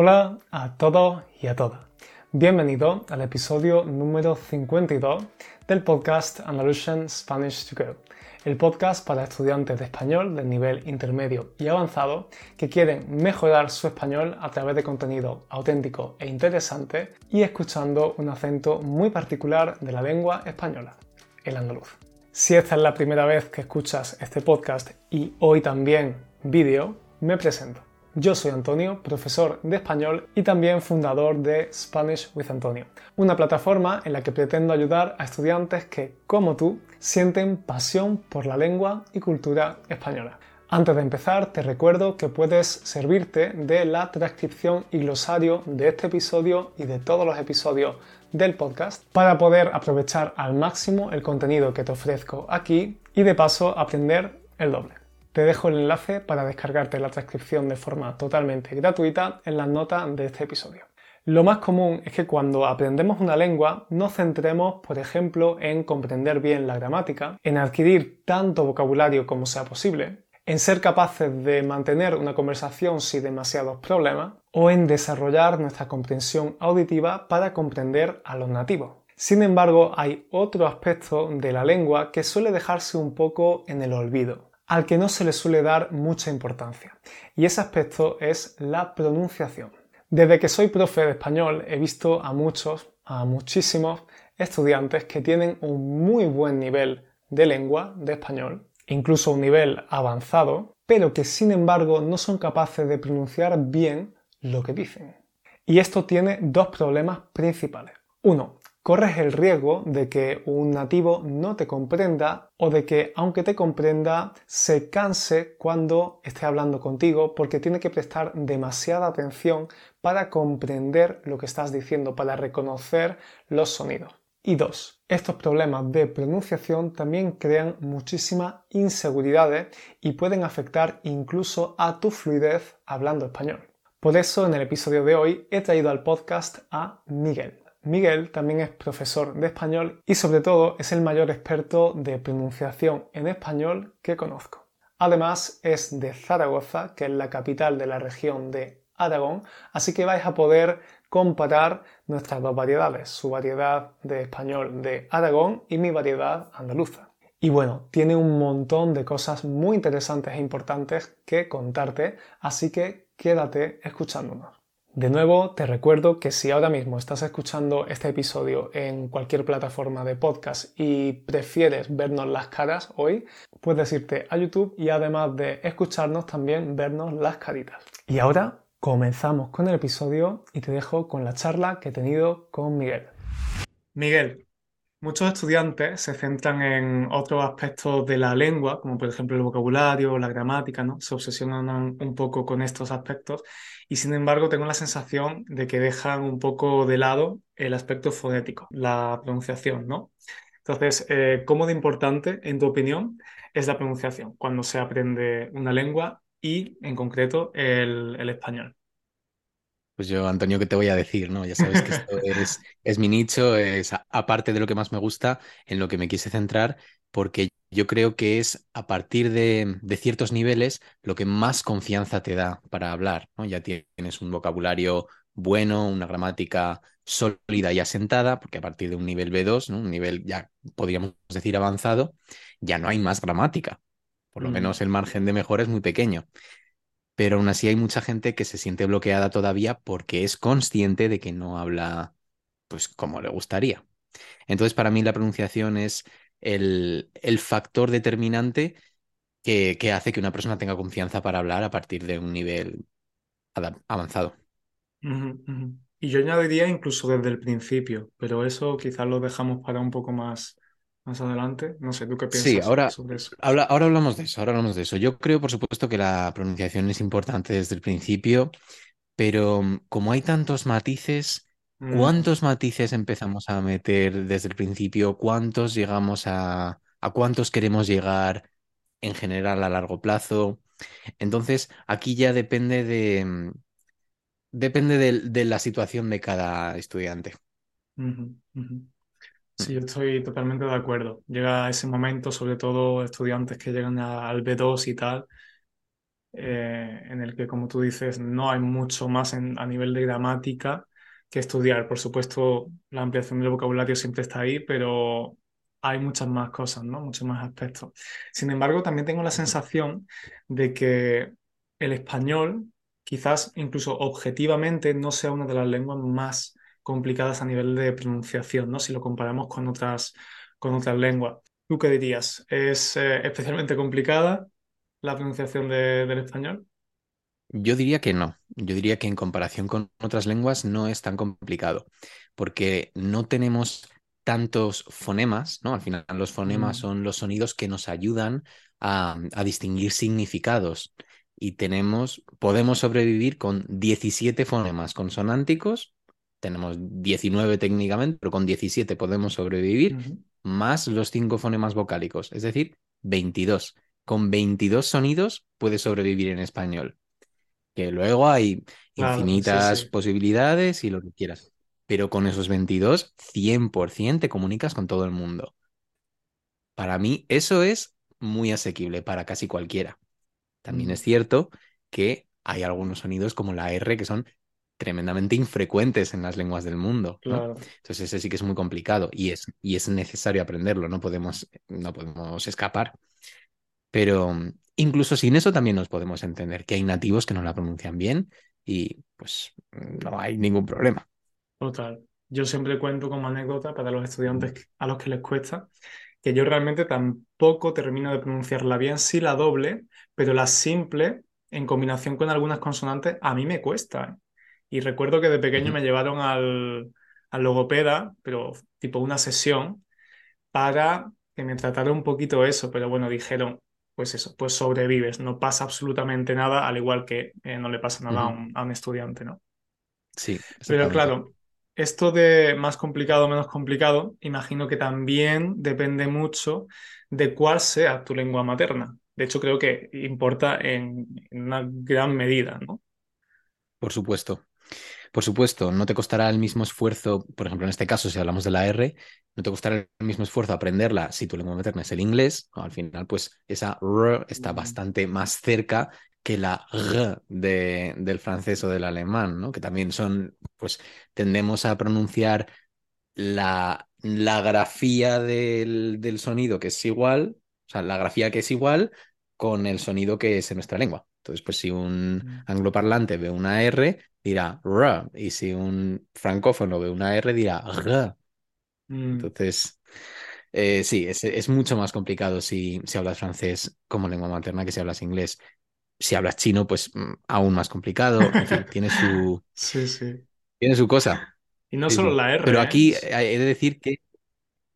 Hola a todos y a todas. Bienvenido al episodio número 52 del podcast Andalusian Spanish to Go, el podcast para estudiantes de español del nivel intermedio y avanzado que quieren mejorar su español a través de contenido auténtico e interesante y escuchando un acento muy particular de la lengua española, el andaluz. Si esta es la primera vez que escuchas este podcast y hoy también vídeo, me presento. Yo soy Antonio, profesor de español y también fundador de Spanish with Antonio, una plataforma en la que pretendo ayudar a estudiantes que, como tú, sienten pasión por la lengua y cultura española. Antes de empezar, te recuerdo que puedes servirte de la transcripción y glosario de este episodio y de todos los episodios del podcast para poder aprovechar al máximo el contenido que te ofrezco aquí y de paso aprender el doble. Te dejo el enlace para descargarte la transcripción de forma totalmente gratuita en las notas de este episodio. Lo más común es que cuando aprendemos una lengua nos centremos, por ejemplo, en comprender bien la gramática, en adquirir tanto vocabulario como sea posible, en ser capaces de mantener una conversación sin demasiados problemas o en desarrollar nuestra comprensión auditiva para comprender a los nativos. Sin embargo, hay otro aspecto de la lengua que suele dejarse un poco en el olvido al que no se le suele dar mucha importancia. Y ese aspecto es la pronunciación. Desde que soy profe de español he visto a muchos, a muchísimos estudiantes que tienen un muy buen nivel de lengua de español, incluso un nivel avanzado, pero que sin embargo no son capaces de pronunciar bien lo que dicen. Y esto tiene dos problemas principales. Uno, corres el riesgo de que un nativo no te comprenda o de que, aunque te comprenda, se canse cuando esté hablando contigo porque tiene que prestar demasiada atención para comprender lo que estás diciendo, para reconocer los sonidos. Y dos, estos problemas de pronunciación también crean muchísimas inseguridades y pueden afectar incluso a tu fluidez hablando español. Por eso en el episodio de hoy he traído al podcast a Miguel. Miguel también es profesor de español y sobre todo es el mayor experto de pronunciación en español que conozco. Además es de Zaragoza, que es la capital de la región de Aragón, así que vais a poder comparar nuestras dos variedades, su variedad de español de Aragón y mi variedad andaluza. Y bueno, tiene un montón de cosas muy interesantes e importantes que contarte, así que quédate escuchándonos. De nuevo, te recuerdo que si ahora mismo estás escuchando este episodio en cualquier plataforma de podcast y prefieres vernos las caras hoy, puedes irte a YouTube y además de escucharnos también vernos las caritas. Y ahora comenzamos con el episodio y te dejo con la charla que he tenido con Miguel. Miguel, Muchos estudiantes se centran en otros aspectos de la lengua, como por ejemplo el vocabulario, la gramática, ¿no? Se obsesionan un poco con estos aspectos y sin embargo tengo la sensación de que dejan un poco de lado el aspecto fonético, la pronunciación, ¿no? Entonces, eh, ¿cómo de importante, en tu opinión, es la pronunciación cuando se aprende una lengua y, en concreto, el español? Pues yo, Antonio, ¿qué te voy a decir? ¿no? Ya sabes que esto es, mi nicho, es aparte de lo que más me gusta, en lo que me quise centrar, porque yo creo que es a partir de, ciertos niveles lo que más confianza te da para hablar. ¿no? Ya tienes un vocabulario bueno, una gramática sólida y asentada, porque a partir de un nivel B2, ¿no? un nivel ya podríamos decir avanzado, ya no hay más gramática. Por lo mm. menos el margen de mejora es muy pequeño pero aún así hay mucha gente que se siente bloqueada todavía porque es consciente de que no habla pues como le gustaría. Entonces, para mí la pronunciación es el, factor determinante que, hace que una persona tenga confianza para hablar a partir de un nivel avanzado. Y yo añadiría incluso desde el principio, pero eso quizás lo dejamos para un poco más, más adelante. No sé, ¿tú qué piensas sí, ahora, sobre eso? ahora hablamos de eso, ahora hablamos de eso. Yo creo, por supuesto, que la pronunciación es importante desde el principio, pero mm, como hay tantos matices, mm. ¿cuántos matices empezamos a meter desde el principio? ¿Cuántos llegamos a... a cuántos queremos llegar en general a largo plazo? Entonces, aquí ya depende de... Mm, depende de, la situación de cada estudiante. Sí, yo estoy totalmente de acuerdo. Llega ese momento, sobre todo estudiantes que llegan al B2 y tal, eh, en el que, como tú dices, no hay mucho más en- a nivel de gramática que estudiar. Por supuesto, la ampliación del vocabulario siempre está ahí, pero hay muchas más cosas, ¿no? Muchos más aspectos. Sin embargo, también tengo la sensación de que el español, quizás incluso objetivamente, no sea una de las lenguas más complicadas a nivel de pronunciación, ¿no? Si lo comparamos con otras, con otras lenguas. ¿Tú qué dirías? ¿Es eh, especialmente complicada la pronunciación de- del español? Yo diría que no. Yo diría que en comparación con otras lenguas no es tan complicado, porque no tenemos tantos fonemas, ¿no? Al final los fonemas Mm, son los sonidos que nos ayudan a, a distinguir significados. Y tenemos, podemos sobrevivir con 17 fonemas consonánticos, tenemos 19 técnicamente, pero con 17 podemos sobrevivir, más los 5 fonemas vocálicos, es decir, 22. Con 22 sonidos puedes sobrevivir en español que luego hay Claro, sí, infinitas sí, posibilidades y lo que quieras. Pero con esos 22, 100% te comunicas con todo el mundo. Para mí, eso es muy asequible para casi cualquiera. También Mm, es cierto que hay algunos sonidos como la R que son tremendamente infrecuentes en las lenguas del mundo, ¿no? claro, Entonces ese sí que es muy complicado y es, y es necesario aprenderlo, no podemos, no podemos escapar. Pero incluso sin eso también nos podemos entender que hay nativos que no la pronuncian bien y pues no hay ningún problema. total. Yo siempre cuento como anécdota para los estudiantes a los que les cuesta, que yo realmente tampoco termino de pronunciarla bien, sí la doble, pero la simple, en combinación con algunas consonantes, a mí me cuesta. ¿eh? Y recuerdo que de pequeño me llevaron al, al logopeda, pero tipo una sesión, para que me tratara un poquito eso, pero bueno, dijeron, pues eso, pues sobrevives, no pasa absolutamente nada, al igual que eh, no le pasa nada a un, a un estudiante, ¿no? Sí, Pero claro, esto de más complicado o menos complicado, imagino que también depende mucho de cuál sea tu lengua materna. De hecho, creo que importa en, en una gran medida, ¿no? Por supuesto. Por supuesto, no te costará el mismo esfuerzo, por ejemplo, en este caso, si hablamos de la R, no te costará el mismo esfuerzo aprenderla si tu lengua materna es el inglés. Al final, pues esa R está bastante más cerca que la R de- del francés o del alemán, ¿no? Que también son, pues tendemos a pronunciar la, la grafía del, del sonido que es igual, o sea, la grafía que es igual con el sonido que es en nuestra lengua. Entonces, pues si un angloparlante ve una R, dirá R, y si un francófono ve una R, dirá R. mm. Entonces, eh, sí, es, es mucho más complicado si, si hablas francés como lengua materna que si hablas inglés. Si hablas chino, pues mm, aún más complicado. En fin, tiene su, Sí, sí. tiene su cosa. Y no Sí, solo la Pero R, ¿eh? aquí eh, he de decir que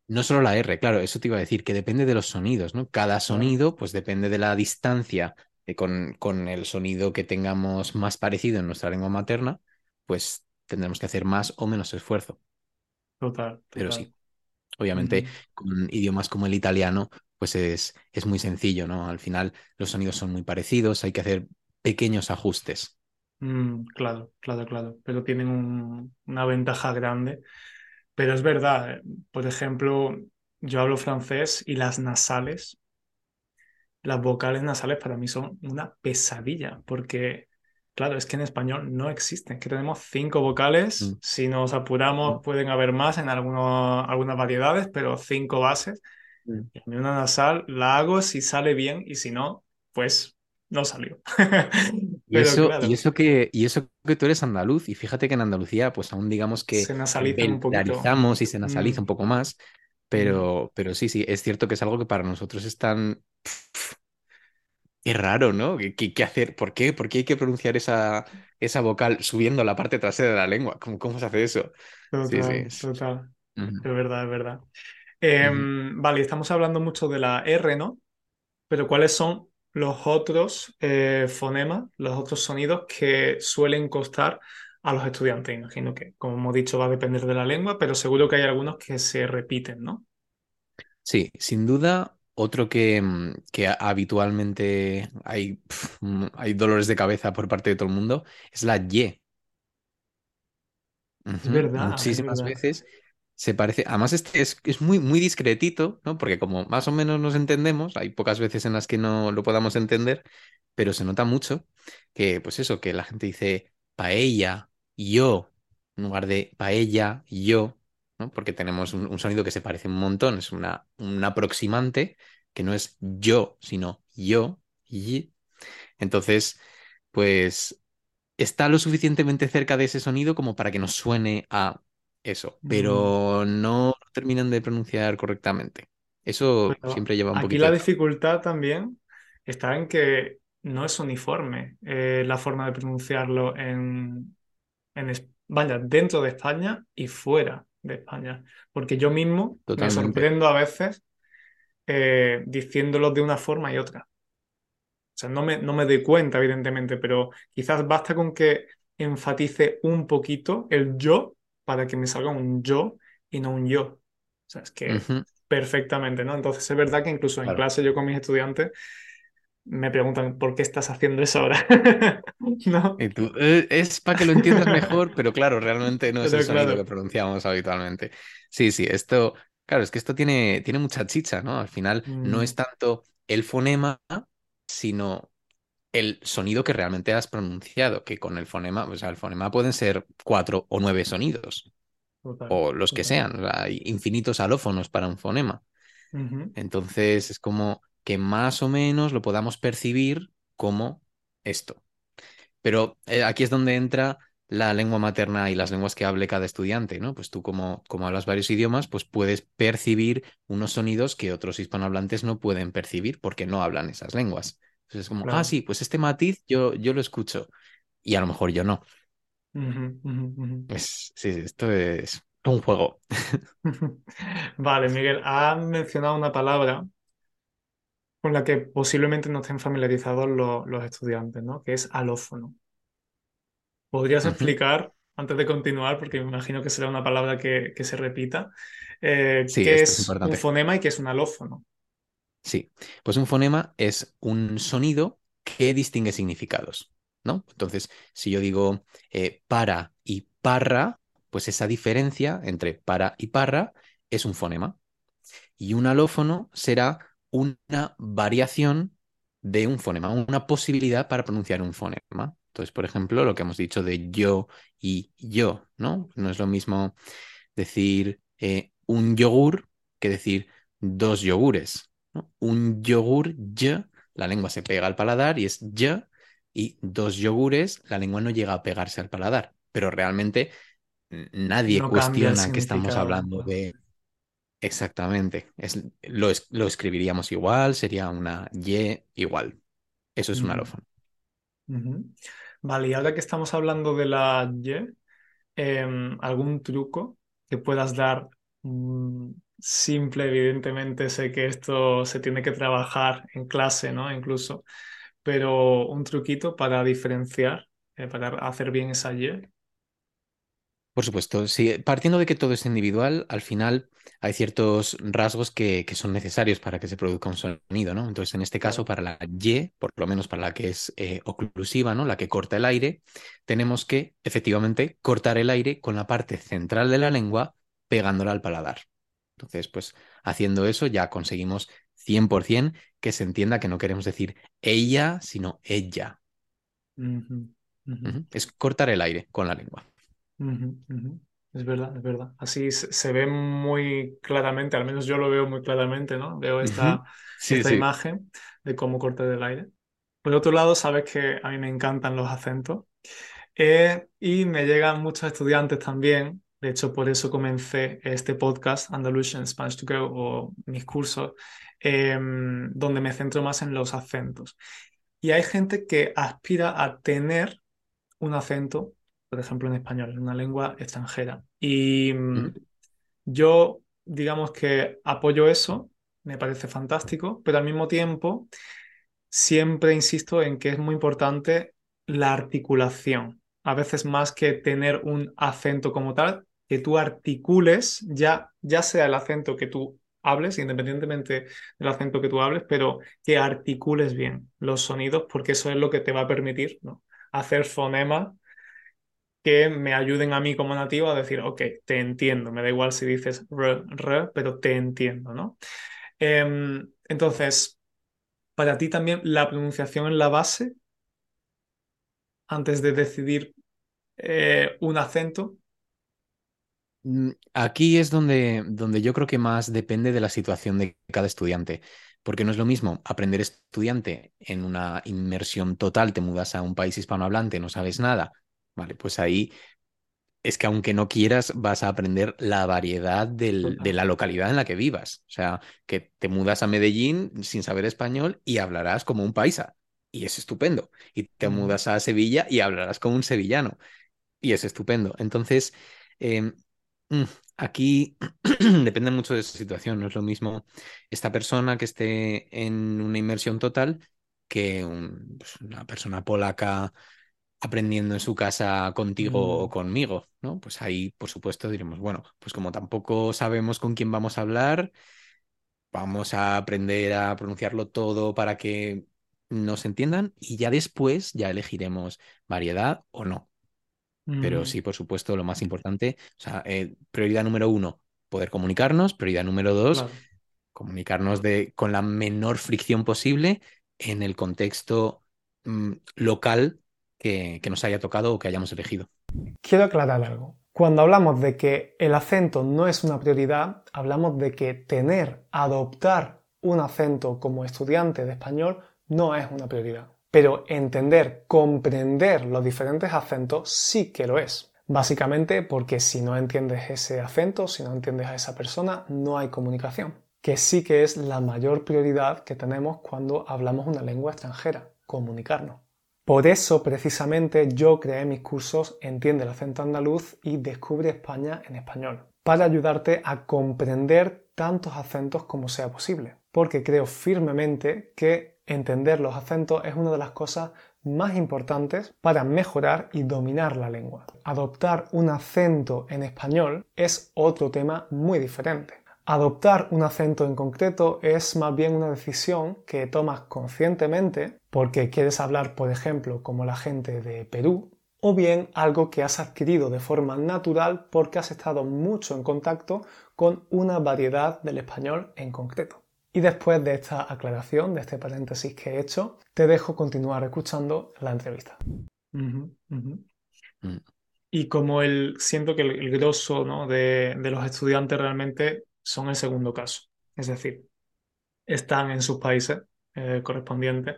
no solo la R, claro, eso te iba a decir, que depende de los sonidos, ¿no? Cada sonido, pues depende de la distancia con, con el sonido que tengamos más parecido en nuestra lengua materna, pues tendremos que hacer más o menos esfuerzo. total, Pero sí, obviamente con idiomas como el italiano, pues es, es muy sencillo, ¿no? Al final los sonidos son muy parecidos, hay que hacer pequeños ajustes. Mm, claro, claro, claro. Pero tienen un- una ventaja grande. Pero es verdad, por ejemplo, yo hablo francés y las nasales, las vocales nasales para mí son una pesadilla, porque, claro, es que en español no existen, que tenemos cinco vocales, Mm, si nos apuramos mm, pueden haber más en algunos, algunas variedades, pero cinco bases. mm. Y a mí una nasal la hago si sale bien y si no, pues no salió. Y Pero eso, y claro, eso que, y eso que tú eres andaluz, y fíjate que en Andalucía, pues aún digamos que se nasalizan un poquito. y se Mm, nasaliza un poco más, mm, pero, pero sí, sí, es cierto que es algo que para nosotros es tan es raro, ¿no? ¿Qué, hacer? ¿Por qué? ¿Por qué hay que pronunciar esa, esa vocal subiendo la parte trasera de la lengua? ¿Cómo, cómo se hace eso? Sí, sí. total, es- total. Verdad, es verdad. ujú. Em, vale, estamos hablando mucho de la R, ¿no? Pero ¿cuáles son los otros eh, fonemas, los otros sonidos que suelen costar a los estudiantes? Imagino que, como hemos dicho, va a depender de la lengua, pero seguro que hay algunos que se repiten, ¿no? Sí, sin duda, otro que, mm, que habitualmente hay, mm, hay dolores de cabeza por parte de todo el mundo es la Y. Es verdad, es Muchísimas verdad. veces se parece, además este es, es muy, muy discretito, ¿no? Porque como más o menos nos entendemos, hay pocas veces en las que no lo podamos entender, pero se nota mucho que, pues eso, que la gente dice paella, yo, en lugar de paella, yo, ¿no? Porque tenemos un, un sonido que se parece un montón, es una, un aproximante que no es yo, sino yo, y. Entonces, pues está lo suficientemente cerca de ese sonido como para que nos suene a eso, Mm, pero no terminan de pronunciar correctamente. Eso siempre lleva un aquí poquito la de trabajo. dificultad también está en que no es uniforme eh, la forma de pronunciarlo en, en vaya, dentro de España y fuera de España. Porque yo mismo me sorprendo a veces eh, diciéndolo de una forma y otra. O sea, no me, no me doy cuenta, evidentemente, pero quizás basta con que enfatice un poquito el yo para que me salga un yo y no un yo. O sea, es que perfectamente, ¿no? Entonces es verdad que incluso en claro. clase yo con mis estudiantes me preguntan, ¿por qué estás haciendo eso ahora? ¿No? Y tú, "Eh, es para que lo entiendas mejor, pero claro, realmente no es el sonido que pronunciamos habitualmente. Sí, sí, esto, claro, es que esto tiene, tiene mucha chicha, ¿no? Al final no Mm, es tanto el fonema, sino el sonido que realmente has pronunciado, que con el fonema, o sea, el fonema pueden ser cuatro o nueve sonidos, total, o los que sean, o sea, hay infinitos alófonos para un fonema. Entonces es como que más o menos lo podamos percibir como esto. Pero eh, aquí es donde entra la lengua materna y las lenguas que hable cada estudiante, ¿no? Pues tú como, como hablas varios idiomas, pues puedes percibir unos sonidos que otros hispanohablantes no pueden percibir porque no hablan esas lenguas. Entonces es como, ah, sí, pues este matiz yo, yo lo escucho y a lo mejor yo no. Ujú. Es, sí, esto es un juego. Vale, Miguel, has mencionado una palabra con la que posiblemente no estén familiarizados lo- los estudiantes, ¿no? Que es alófono. ¿Podrías explicar, antes de continuar, porque me imagino que será una palabra que, que se repita, eh, Sí, qué es es un fonema y qué es un alófono? Sí, pues un fonema es un sonido que distingue significados, ¿no? Entonces, si yo digo eh, para y parra, pues esa diferencia entre para y parra es un fonema. Y un alófono será una variación de un fonema, una posibilidad para pronunciar un fonema. Entonces, por ejemplo, lo que hemos dicho de yo y yo, ¿no? No es lo mismo decir eh, un yogur que decir dos yogures. ¿no? Un yogur, y, la lengua se pega al paladar y es y, y dos yogures, la lengua no llega a pegarse al paladar. Pero realmente nadie No cuestiona que estamos hablando de exactamente. Es, lo, es- lo escribiríamos igual, sería una y igual. Eso es un alófono. Vale, y ahora que estamos hablando de la Y, em, ¿algún truco que puedas dar? Mm, simple, evidentemente, sé que esto se tiene que trabajar en clase, ¿no? Incluso, pero un truquito para diferenciar, eh, para hacer bien esa Y. Por supuesto, sí, partiendo de que todo es individual, al final hay ciertos rasgos que, que son necesarios para que se produzca un sonido, ¿no? Entonces, en este caso, para la Y, por lo menos para la que es eh, oclusiva, ¿no? La que corta el aire, tenemos que efectivamente cortar el aire con la parte central de la lengua pegándola al paladar. Entonces, pues haciendo eso ya conseguimos 100% que se entienda que no queremos decir ella, sino ella. Es cortar el aire con la lengua. Ujú, ujú. Es verdad, es verdad. Así se, se ve muy claramente, al menos yo lo veo muy claramente, ¿no? Veo Ujú. esta, Sí, esta sí. imagen de cómo corta del aire. Por otro lado, sabes que a mí me encantan los acentos eh, y me llegan muchos estudiantes también. De hecho, por eso comencé este podcast, Andalusian Spanish to Go, o mis cursos, eh, donde me centro más en los acentos. Y hay gente que aspira a tener un acento, por ejemplo, en español, en una lengua extranjera. Y mm, yo, digamos que apoyo eso, me parece fantástico, pero al mismo tiempo siempre insisto en que es muy importante la articulación. A veces más que tener un acento como tal, que tú articules, ya, ya sea el acento que tú hables, independientemente del acento que tú hables, pero que articules bien los sonidos, porque eso es lo que te va a permitir, ¿no? hacer fonemas que me ayuden a mí como nativo a decir, ok, te entiendo, me da igual si dices r, pero te entiendo, ¿no? Em, entonces, para ti también la pronunciación en la base, antes de decidir eh, un acento. Mm, aquí es donde, donde yo creo que más depende de la situación de cada estudiante, porque no es lo mismo aprender estudiante en una inmersión total, te mudas a un país hispanohablante, no sabes nada, vale, pues ahí es que aunque no quieras, vas a aprender la variedad del, de la localidad en la que vivas. O sea, que te mudas a Medellín sin saber español y hablarás como un paisa. Y es estupendo. Y te mudas a Sevilla y hablarás como un sevillano. Y es estupendo. Entonces, em, mm, aquí depende mucho de esa situación. No es lo mismo esta persona que esté en una inmersión total que pues, una persona polaca aprendiendo en su casa contigo o mm. conmigo, ¿no? Pues ahí, por supuesto, diremos, bueno, pues como tampoco sabemos con quién vamos a hablar, vamos a aprender a pronunciarlo todo para que nos entiendan y ya después ya elegiremos variedad o no. Pero mm. sí, por supuesto, lo más importante, o sea, eh, prioridad número uno, poder comunicarnos, prioridad número dos, comunicarnos de, con la menor fricción posible en el contexto mm, local que, nos haya tocado o que hayamos elegido. Quiero aclarar algo. Cuando hablamos de que el acento no es una prioridad, hablamos de que tener, adoptar un acento como estudiante de español no es una prioridad. Pero entender, comprender los diferentes acentos sí que lo es. Básicamente porque si no entiendes ese acento, si no entiendes a esa persona, no hay comunicación. Que sí que es la mayor prioridad que tenemos cuando hablamos una lengua extranjera, comunicarnos. Por eso, precisamente, yo creé mis cursos Entiende el acento andaluz y Descubre España en español, para ayudarte a comprender tantos acentos como sea posible, porque creo firmemente que entender los acentos es una de las cosas más importantes para mejorar y dominar la lengua. Adoptar un acento en español es otro tema muy diferente. Adoptar un acento en concreto es más bien una decisión que tomas conscientemente porque quieres hablar, por ejemplo, como la gente de Perú, o bien algo que has adquirido de forma natural porque has estado mucho en contacto con una variedad del español en concreto. Y después de esta aclaración, de este paréntesis que he hecho, te dejo continuar escuchando la entrevista. Mm. Y como el, siento que el, grosso de, de los estudiantes realmente son el segundo caso. Es decir, están en sus países eh, correspondientes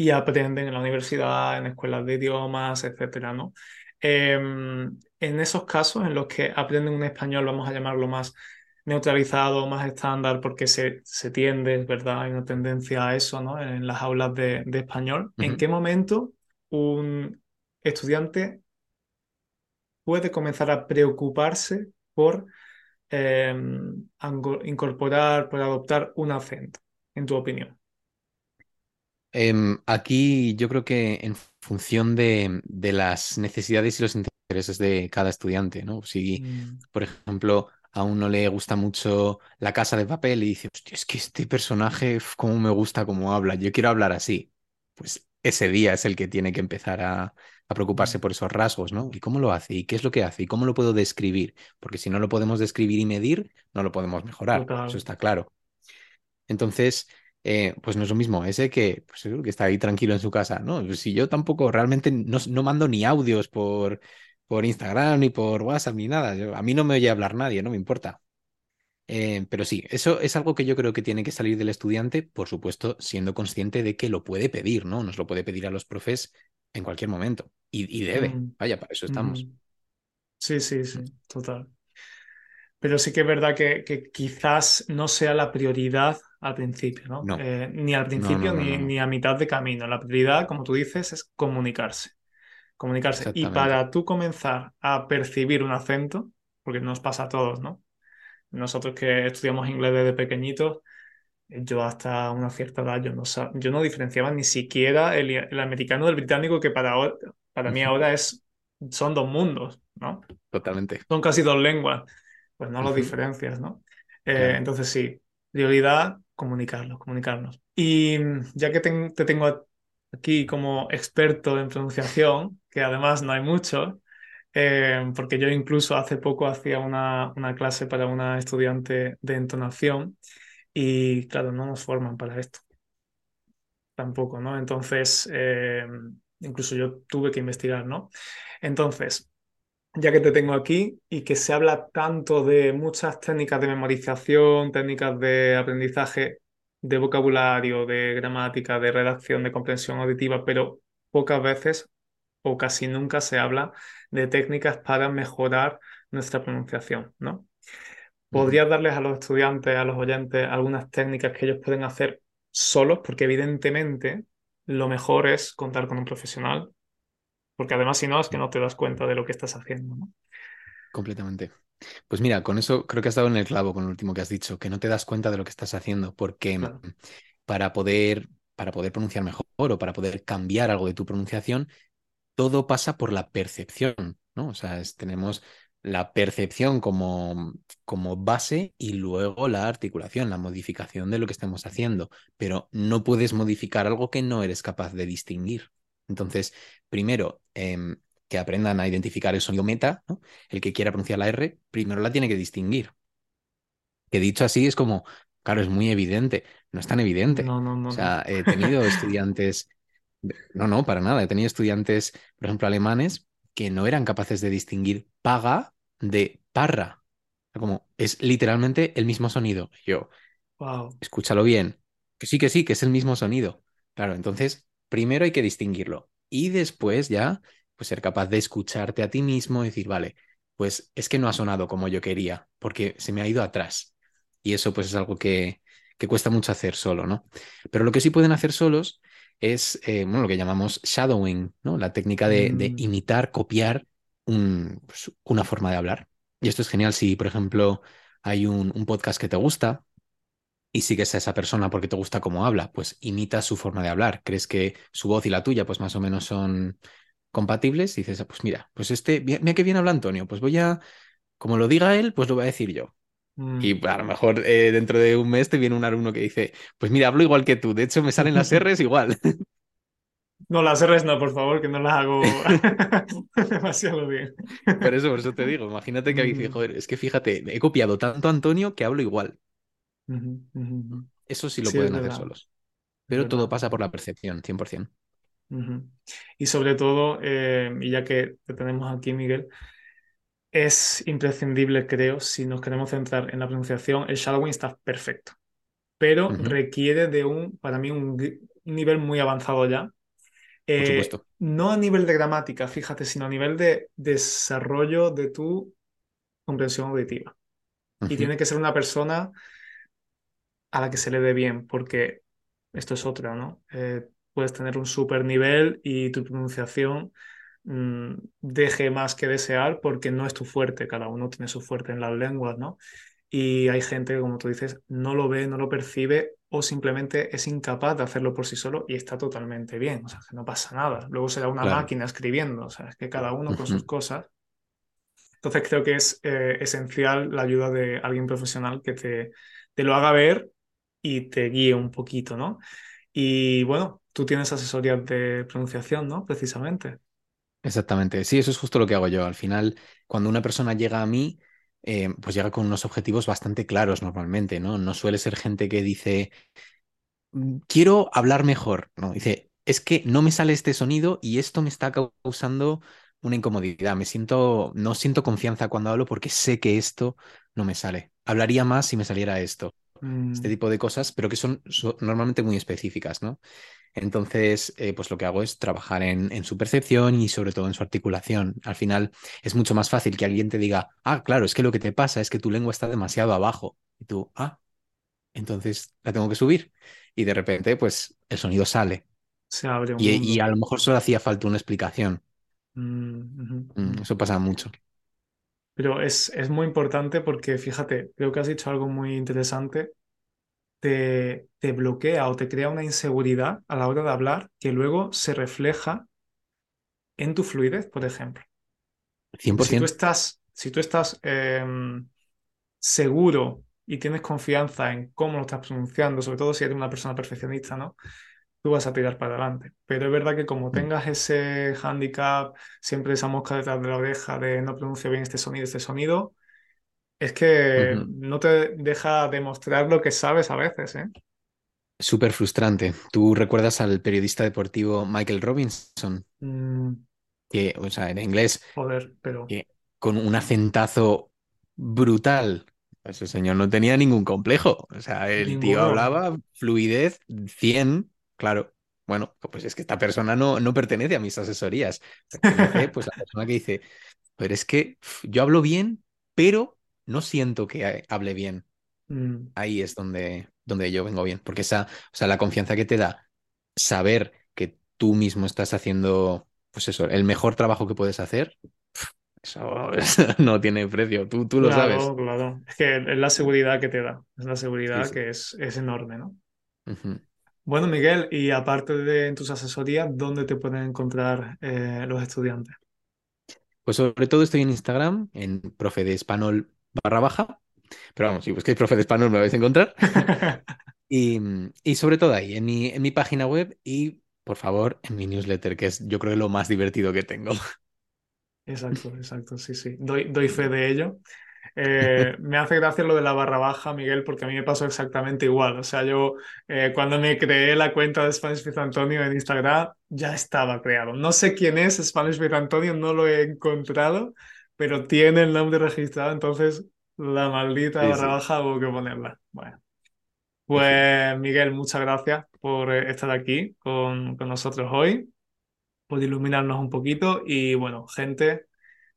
y aprenden en la universidad, en escuelas de idiomas, etcétera, ¿no? Em, en esos casos en los que aprenden un español, vamos a llamarlo más neutralizado, más estándar, porque se, se tiende, ¿verdad? Hay una tendencia a eso, ¿no? En las aulas de, español. ¿En qué momento un estudiante puede comenzar a preocuparse por Em, incorporar, por adoptar un acento, en tu opinión? Em, aquí yo creo que en función de, las necesidades y los intereses de cada estudiante, ¿no? Si, mm. por ejemplo, a uno le gusta mucho La Casa de Papel y dice, Hostia, es que este personaje, cómo me gusta cómo habla, yo quiero hablar así. Pues ese día es el que tiene que empezar a, a preocuparse por esos rasgos, ¿no? ¿Y cómo lo hace? ¿Y qué es lo que hace? ¿Y cómo lo puedo describir? Porque si no lo podemos describir y medir, no lo podemos mejorar. Eso está claro. Entonces, eh, pues no es lo mismo ese que, pues, que está ahí tranquilo en su casa, ¿no? Si yo tampoco realmente no, mando ni audios por, por Instagram, ni por WhatsApp, ni nada. a mí no me oye hablar nadie, no me importa. Eh, pero sí, eso es algo que yo creo que tiene que salir del estudiante, por supuesto, siendo consciente de que lo puede pedir, ¿no? Nos lo puede pedir a los profes en cualquier momento. Y, debe. Mm. Vaya, para eso estamos. Mm. Sí, sí, sí, total. Pero sí que es verdad que, quizás no sea la prioridad al principio, ¿no? Eh, ni al principio ni, ni, a mitad de camino. La prioridad, como tú dices, es comunicarse. Comunicarse. Y para tú comenzar a percibir un acento, porque nos pasa a todos, ¿no? Nosotros que estudiamos inglés desde pequeñitos, yo hasta una cierta edad yo no, yo no diferenciaba ni siquiera el, el americano del británico, que para, para mí ahora es, son dos mundos, ¿no? Totalmente. Son casi dos lenguas, pues no los diferencias, ¿no? Eh, entonces sí, prioridad, comunicarlos, comunicarnos. Y ya que te tengo aquí como experto en pronunciación, que además no hay mucho, eh, porque yo incluso hace poco hacía una, una clase para una estudiante de entonación y claro, no nos forman para esto tampoco, ¿no? Entonces, eh, incluso yo tuve que investigar, ¿no? Entonces, ya que te tengo aquí y que se habla tanto de muchas técnicas de memorización, técnicas de aprendizaje, de vocabulario, de gramática, de redacción, de comprensión auditiva, pero pocas veces o casi nunca se habla de técnicas para mejorar nuestra pronunciación, ¿no? ¿Podrías darles a los estudiantes, a los oyentes, algunas técnicas que ellos pueden hacer solos? Porque evidentemente lo mejor es contar con un profesional, porque además si no es que no te das cuenta de lo que estás haciendo, ¿no? Completamente. Pues mira, con eso creo que has dado en el clavo con lo último que has dicho, que no te das cuenta de lo que estás haciendo, porque Claro. para poder, para poder pronunciar mejor o para poder cambiar algo de tu pronunciación, todo pasa por la percepción, ¿no? O sea, es- tenemos la percepción como, como base y luego la articulación, la modificación de lo que estemos haciendo, pero no puedes modificar algo que no eres capaz de distinguir. Entonces, primero, em, que aprendan a identificar el sonido meta, ¿no? El que quiera pronunciar la R, primero la tiene que distinguir. Que dicho así es como, claro, es muy evidente, no es tan evidente. No, no, O no, no. sea, he tenido estudiantes, no, no, para nada, he tenido estudiantes, por ejemplo, alemanes, que no eran capaces de distinguir paga de parra. Como es literalmente el mismo sonido. Yo, Wow. escúchalo bien, que sí, que sí, que es el mismo sonido. Claro, entonces, primero hay que distinguirlo y después ya, pues ser capaz de escucharte a ti mismo y decir, vale, pues es que no ha sonado como yo quería, porque se me ha ido atrás. Y eso pues es algo que, que cuesta mucho hacer solo, ¿no? Pero lo que sí pueden hacer solos es, eh, bueno, lo que llamamos shadowing, ¿no? La técnica de, de Mm, imitar, copiar un- pues, una forma de hablar. Y esto es genial si, por ejemplo, hay un, un podcast que te gusta y sigues a esa persona porque te gusta cómo habla, pues imitas su forma de hablar. ¿Crees que su voz y la tuya pues más o menos son compatibles? Y dices, "Ah, pues mira, pues este, mira qué bien habla Antonio, pues voy a, como lo diga él, pues lo voy a decir yo. mm. Y a lo mejor eh, dentro de un mes te viene un alumno que dice, pues mira, hablo igual que tú, de hecho me salen las R's igual. No, las R's no, por favor, que no las hago demasiado bien. Por eso, por eso te digo, imagínate que dice, Mm, joder, es que fíjate, he copiado tanto a Antonio que hablo igual. Eso sí lo Sí, pueden hacer solos. Pero todo pasa por la percepción, 100%. Ujú. Y sobre todo, eh, y ya que te tenemos aquí, Miguel, es imprescindible, creo, si nos queremos centrar en la pronunciación, el shadowing está perfecto, pero requiere de un, para mí, un, nivel muy avanzado ya. Por Eh, supuesto. no a nivel de gramática, fíjate, sino a nivel de desarrollo de tu comprensión auditiva. Y tiene que ser una persona a la que se le dé bien, porque esto es otra, ¿no? Eh, puedes tener un super nivel y tu pronunciación mm, deje más que desear porque no es tu fuerte, cada uno tiene su fuerte en las lenguas, ¿no? Y hay gente que, como tú dices, no lo ve, no lo percibe o simplemente es incapaz de hacerlo por sí solo y está totalmente bien, o sea, que no pasa nada. Luego será una Claro. máquina escribiendo, o sea, es que cada uno con sus cosas. Entonces creo que es eh, esencial la ayuda de alguien profesional que te, te lo haga ver y te guíe un poquito, ¿no? Y bueno, tú tienes asesorías de pronunciación, ¿no? Precisamente. Exactamente. Sí, eso es justo lo que hago yo. Al final, cuando una persona llega a mí, eh, pues llega con unos objetivos bastante claros normalmente, ¿no? No suele ser gente que dice, "Mm, quiero hablar mejor, ¿no? Dice, es que no me sale este sonido y esto me está causando una incomodidad. Me siento, no siento confianza cuando hablo porque sé que esto no me sale. Hablaría más si me saliera esto. Este Mm, tipo de cosas, pero que son, son normalmente muy específicas, ¿no? Entonces, eh, pues lo que hago es trabajar en, en su percepción y sobre todo en su articulación. Al final es mucho más fácil que alguien te diga, ah, claro, es que lo que te pasa es que tu lengua está demasiado abajo. Y tú, ah, entonces la tengo que subir. Y de repente, pues el sonido sale. se abre un Y, a lo mejor solo hacía falta una explicación. Mm, Mm, eso pasa mucho. Pero es, es muy importante porque, fíjate, creo que has dicho algo muy interesante. Te, te bloquea o te crea una inseguridad a la hora de hablar que luego se refleja en tu fluidez, por ejemplo. Porque si tú 100%. estás, si tú estás em, seguro y tienes confianza en cómo lo estás pronunciando, sobre todo si eres una persona perfeccionista, ¿no? Tú vas a tirar para adelante. Pero es verdad que como Mm. tengas ese handicap, siempre esa mosca detrás de la oreja de no pronuncio bien este sonido, este sonido, es que no te deja demostrar lo que sabes a veces, ¿eh? Súper frustrante. ¿Tú recuerdas al periodista deportivo Michael Robinson? Mm, Que, o sea, en inglés, joder, pero que con un acentazo brutal. Ese señor no tenía ningún complejo. O sea, el tío hablaba fluidez 100, claro. Bueno, pues es que esta persona no, no pertenece a mis asesorías. Pertenece, pues, la persona que dice, pero es que yo hablo bien, pero no siento que ha- hable bien. Mm, Ahí es donde, donde yo vengo bien. Porque esa, o sea, la confianza que te da saber que tú mismo estás haciendo, pues eso, el mejor trabajo que puedes hacer, eso, eso no tiene precio. Tú, tú lo sabes. claro, claro. Es que es la seguridad que te da, es la seguridad sí. que es, es enorme, ¿no? Bueno, Miguel, y aparte de tus asesorías, ¿dónde te pueden encontrar eh, los estudiantes? Pues sobre todo estoy en Instagram, en profe de español barra baja. Pero vamos, si busquáis profe de español me vais a encontrar. Y, y sobre todo ahí, en mi, en mi página web y, por favor, en mi newsletter, que es yo creo lo más divertido que tengo. Exacto, exacto, sí, sí. Doy, doy fe de ello. Eh, me hace gracia lo de la barra baja, Miguel, porque a mí me pasó exactamente igual. O sea, yo eh, cuando me creé la cuenta de Spanish with Antonio en Instagram, ya estaba creado. No sé quién es Spanish with Antonio, no lo he encontrado, pero tiene el nombre registrado, entonces la maldita Sí, barra sí, baja hubo que ponerla. Bueno, pues pues Miguel, muchas gracias por eh, estar aquí con, con nosotros hoy, por iluminarnos un poquito y bueno, gente.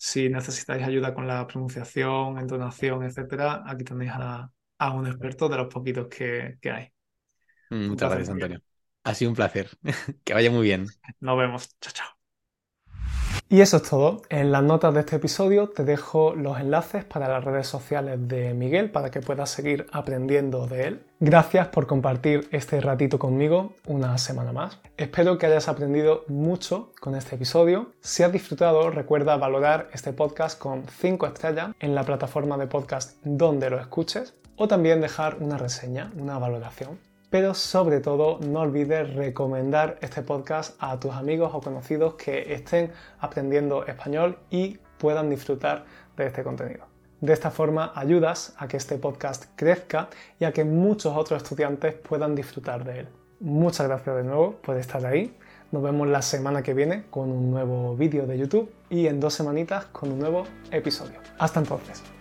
Si necesitáis ayuda con la pronunciación, entonación, etcétera, aquí tenéis a, a un experto de los poquitos que, que hay. Un Muchas gracias, Miguel. Antonio. Ha sido un placer. Que vaya muy bien. Nos vemos. Chao, chao. Y eso es todo. En las notas de este episodio te dejo los enlaces para las redes sociales de Miguel para que puedas seguir aprendiendo de él. Gracias por compartir este ratito conmigo una semana más. Espero que hayas aprendido mucho con este episodio. Si has disfrutado, recuerda valorar este podcast con 5 estrellas en la plataforma de podcast donde lo escuches o también dejar una reseña, una valoración pero sobre todo no olvides recomendar este podcast a tus amigos o conocidos que estén aprendiendo español y puedan disfrutar de este contenido. De esta forma ayudas a que este podcast crezca y a que muchos otros estudiantes puedan disfrutar de él. Muchas gracias de nuevo por estar ahí. Nos vemos la semana que viene con un nuevo vídeo de YouTube y en dos semanitas con un nuevo episodio. Hasta entonces.